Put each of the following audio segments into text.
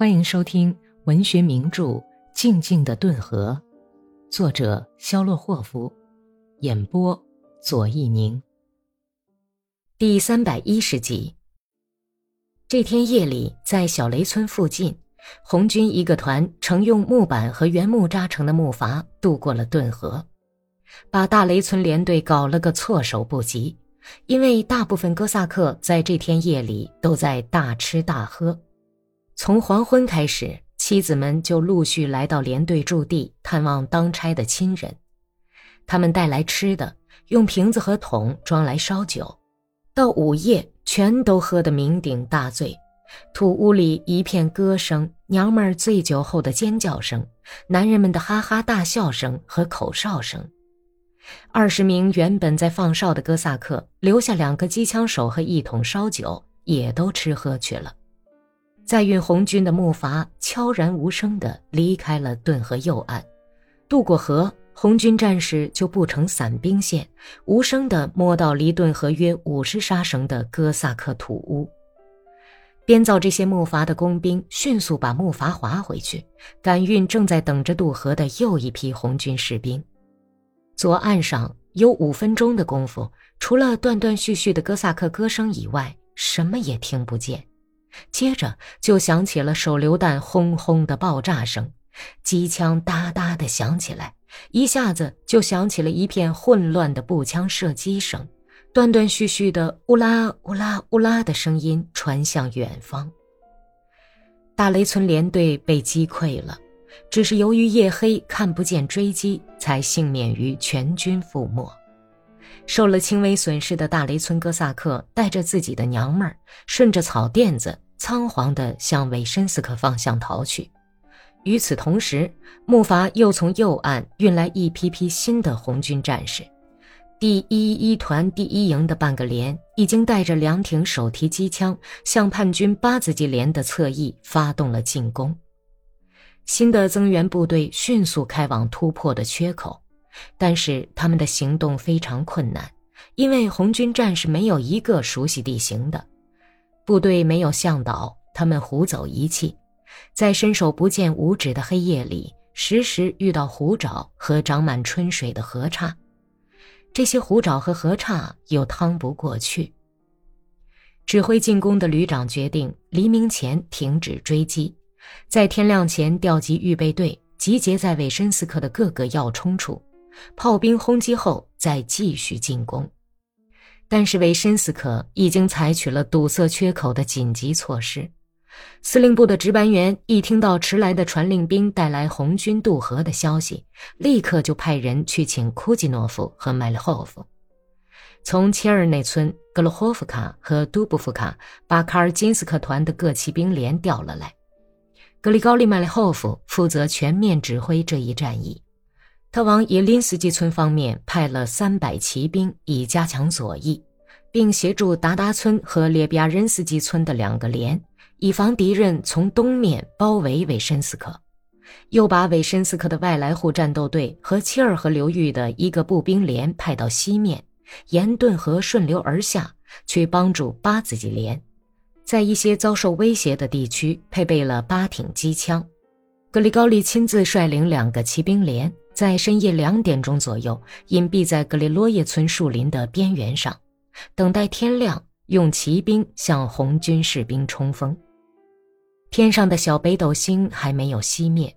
欢迎收听文学名著《静静的顿河》，作者肖洛霍夫，演播左一宁。第三百一十集。这天夜里，在小雷村附近，红军一个团乘用木板和原木扎成的木筏渡过了顿河，把大雷村连队搞了个措手不及。因为大部分哥萨克在这天夜里都在大吃大喝。从黄昏开始，妻子们就陆续来到连队驻地探望当差的亲人。他们带来吃的，用瓶子和桶装来烧酒。到午夜，全都喝得酩酊大醉。土屋里一片歌声，娘们儿醉酒后的尖叫声，男人们的哈哈大笑声和口哨声。二十名原本在放哨的哥萨克，留下两个机枪手和一桶烧酒，也都吃喝去了。载运红军的木筏悄然无声地离开了顿河右岸，渡过河，红军战士就布成散兵线，无声地摸到离顿河约五十沙绳的哥萨克土屋。编造这些木筏的工兵迅速把木筏划回去，赶运正在等着渡河的又一批红军士兵。左岸上有五分钟的功夫，除了断断续续的哥萨克歌声以外，什么也听不见。接着就响起了手榴弹轰轰的爆炸声，机枪哒哒的响起来，一下子就响起了一片混乱的步枪射击声，断断续续的乌拉乌拉乌拉的声音传向远方。大雷村连队被击溃了，只是由于夜黑看不见追击，才幸免于全军覆没。受了轻微损失的大雷村哥萨克带着自己的娘们儿，顺着草甸子仓皇地向韦申斯克方向逃去。与此同时，木筏又从右岸运来一批批新的红军战士。第一一团第一营的半个连已经带着凉亭手提机枪，向叛军八子级连的侧翼发动了进攻。新的增援部队迅速开往突破的缺口。但是他们的行动非常困难，因为红军战士没有一个熟悉地形的，部队没有向导，他们胡走一气，在伸手不见五指的黑夜里，时时遇到虎爪和长满春水的河岔，这些虎爪和河岔又趟不过去。指挥进攻的旅长决定黎明前停止追击，在天亮前调集预备队，集结在韦申斯克的各个要冲处。炮兵轰击后，再继续进攻。但是维申斯克已经采取了堵塞缺口的紧急措施。司令部的值班员一听到迟来的传令兵带来红军渡河的消息，立刻就派人去请库季诺夫和麦利霍夫，从切尔内村、格罗霍夫卡和杜布夫卡把卡尔金斯克团的各骑兵连调了来。格里高利·麦利霍夫负责全面指挥这一战役。他往野林斯基村方面派了三百骑兵，以加强左翼，并协助达达村和列比亚任斯基村的两个连，以防敌人从东面包围韦申斯克。又把韦申斯克的外来户战斗队和切尔河流域的一个步兵连派到西面，沿顿河顺流而下，去帮助八子级连。在一些遭受威胁的地区，配备了八挺机枪。格里高利亲自率领两个骑兵连。在深夜两点钟左右，隐蔽在格列洛叶村树林的边缘上，等待天亮，用骑兵向红军士兵冲锋。天上的小北斗星还没有熄灭，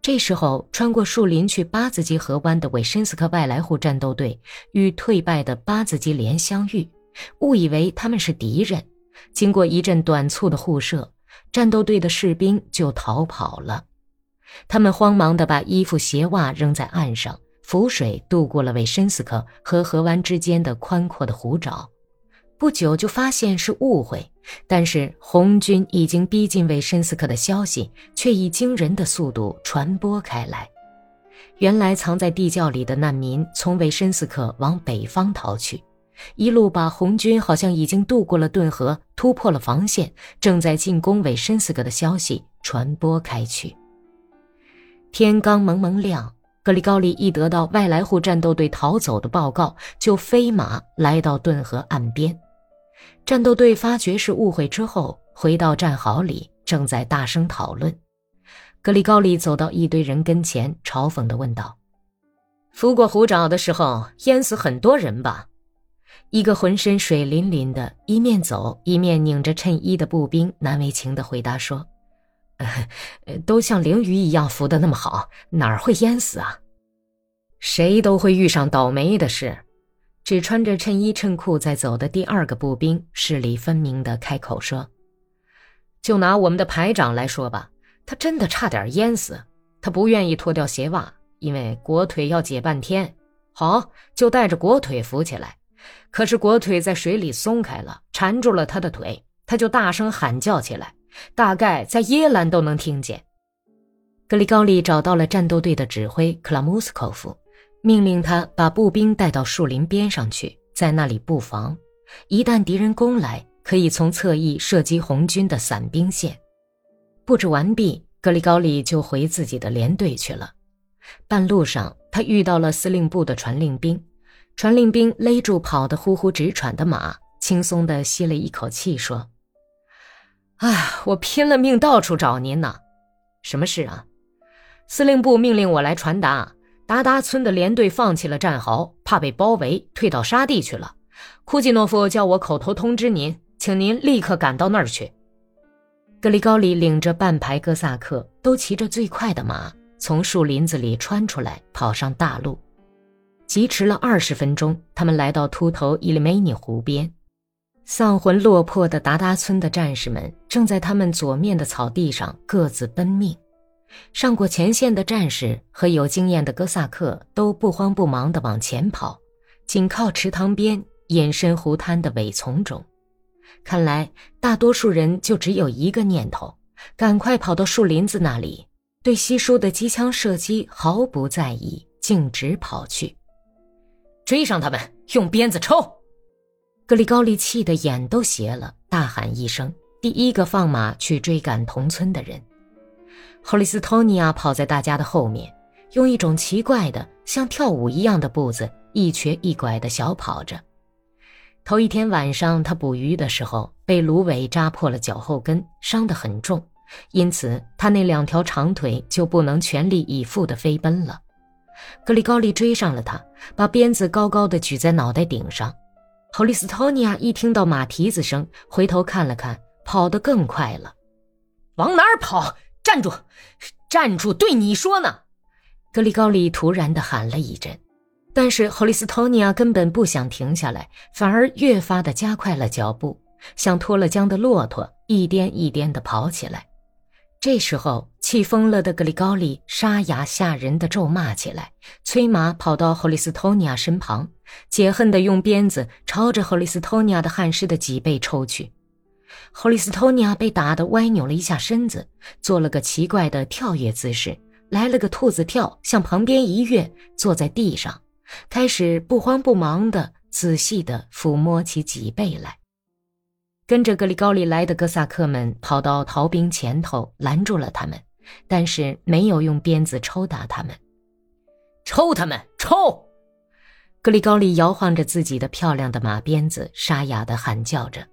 这时候穿过树林去八子基河湾的韦申斯克外来户战斗队与退败的八子基连相遇，误以为他们是敌人。经过一阵短促的互射，战斗队的士兵就逃跑了。他们慌忙地把衣服鞋袜扔在岸上，浮水渡过了韦申斯克和河湾之间的宽阔的湖沼。不久就发现是误会，但是红军已经逼近韦申斯克的消息却以惊人的速度传播开来。原来藏在地窖里的难民从韦申斯克往北方逃去，一路把红军好像已经渡过了顿河，突破了防线，正在进攻韦申斯克的消息传播开去。天刚蒙蒙亮，格里高利一得到外来户战斗队逃走的报告，就飞马来到顿河岸边。战斗队发觉是误会之后，回到战壕里，正在大声讨论。格里高利走到一堆人跟前，嘲讽地问道：“拂过虎爪的时候，淹死很多人吧？”一个浑身水淋淋的、一面走一面拧着衬衣的步兵难为情地回答说：“ 都像鲮鱼一样浮得那么好，哪儿会淹死啊？谁都会遇上倒霉的事。”只穿着衬衣衬裤在走的第二个步兵势力分明地开口说：“就拿我们的排长来说吧。”他真的差点淹死，他不愿意脱掉鞋袜，因为裹腿要解半天。好，就带着裹腿浮起来，可是裹腿在水里松开了，缠住了他的腿，他就大声喊叫起来，大概在耶兰都能听见。格里高利找到了战斗队的指挥克拉姆斯科夫，命令他把步兵带到树林边上去，在那里布防，一旦敌人攻来，可以从侧翼射击红军的散兵线。布置完毕，格里高利就回自己的连队去了。半路上，他遇到了司令部的传令兵，传令兵勒住跑得呼呼直喘的马，轻松地吸了一口气，说：“哎，我拼了命到处找您呢，什么事啊？司令部命令我来传达，达达村的连队放弃了战壕，怕被包围，退到沙地去了。库季诺夫叫我口头通知您，请您立刻赶到那儿去。”格里高里领着半排哥萨克，都骑着最快的马，从树林子里穿出来，跑上大路。疾驰了二十分钟，他们来到秃头伊利梅尼湖边。丧魂落魄的达达村的战士们正在他们左面的草地上各自奔命。上过前线的战士和有经验的哥萨克都不慌不忙地往前跑，紧靠池塘边，隐身湖滩的苇丛中。看来，大多数人就只有一个念头：赶快跑到树林子那里，对稀疏的机枪射击毫不在意，径直跑去，追上他们，用鞭子抽！格里高利气得眼都斜了，大喊一声，第一个放马去追赶同村的人。霍利斯托尼亚跑在大家的后面，用一种奇怪的、像跳舞一样的步子，一瘸一拐的小跑着。头一天晚上，他捕鱼的时候被芦苇扎破了脚后跟，伤得很重，因此他那两条长腿就不能全力以赴地飞奔了。格里高利追上了他，把鞭子高高的举在脑袋顶上。侯利斯托尼亚一听到马蹄子声，回头看了看，跑得更快了。往哪儿跑？站住！站住！对你说呢！格里高利突然地喊了一阵。但是霍利斯托尼亚根本不想停下来，反而越发的加快了脚步，像脱了缰的骆驼，一颠一颠地跑起来。这时候，气疯了的格里高利沙哑吓人的咒骂起来，催马跑到霍利斯托尼亚身旁，解恨地用鞭子朝着霍利斯托尼亚的汗湿的脊背抽去。霍利斯托尼亚被打得歪扭了一下身子，做了个奇怪的跳跃姿势，来了个兔子跳，向旁边一跃，坐在地上。开始不慌不忙地仔细地抚摸起脊背来。跟着格里高利来的哥萨克们跑到逃兵前头，拦住了他们，但是没有用鞭子抽打他们。抽他们！抽！格里高利摇晃着自己的漂亮的马鞭子，沙哑地喊叫着。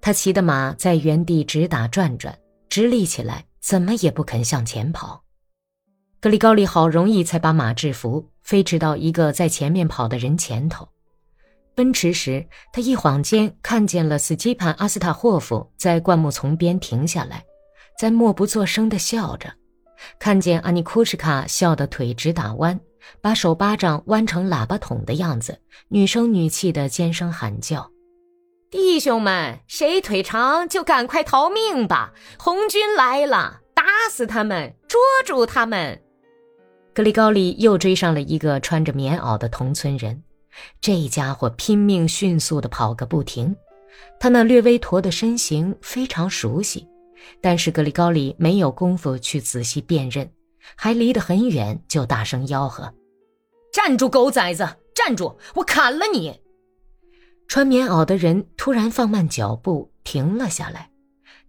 他骑的马在原地直打转转，直立起来，怎么也不肯向前跑。格里高利好容易才把马制服。飞驰到一个在前面跑的人前头，奔驰时，他一晃间看见了斯基潘·阿斯塔霍夫在灌木丛边停下来，在默不作声地笑着。看见阿尼库什卡笑得腿直打弯，把手巴掌弯成喇叭筒的样子，女声女气的尖声喊叫：“弟兄们，谁腿长就赶快逃命吧！红军来了，打死他们，捉住他们！”格里高利又追上了一个穿着棉袄的同村人，这家伙拼命迅速地跑个不停，他那略微驼的身形非常熟悉，但是格里高利没有功夫去仔细辨认，还离得很远就大声吆喝：“站住，狗崽子！站住！我砍了你！”穿棉袄的人突然放慢脚步，停了下来，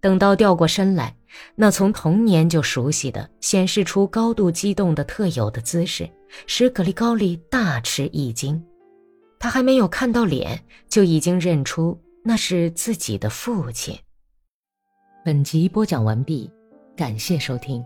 等到掉过身来。那从童年就熟悉的、显示出高度激动的特有的姿势，使格里高利大吃一惊。他还没有看到脸，就已经认出那是自己的父亲。本集播讲完毕，感谢收听。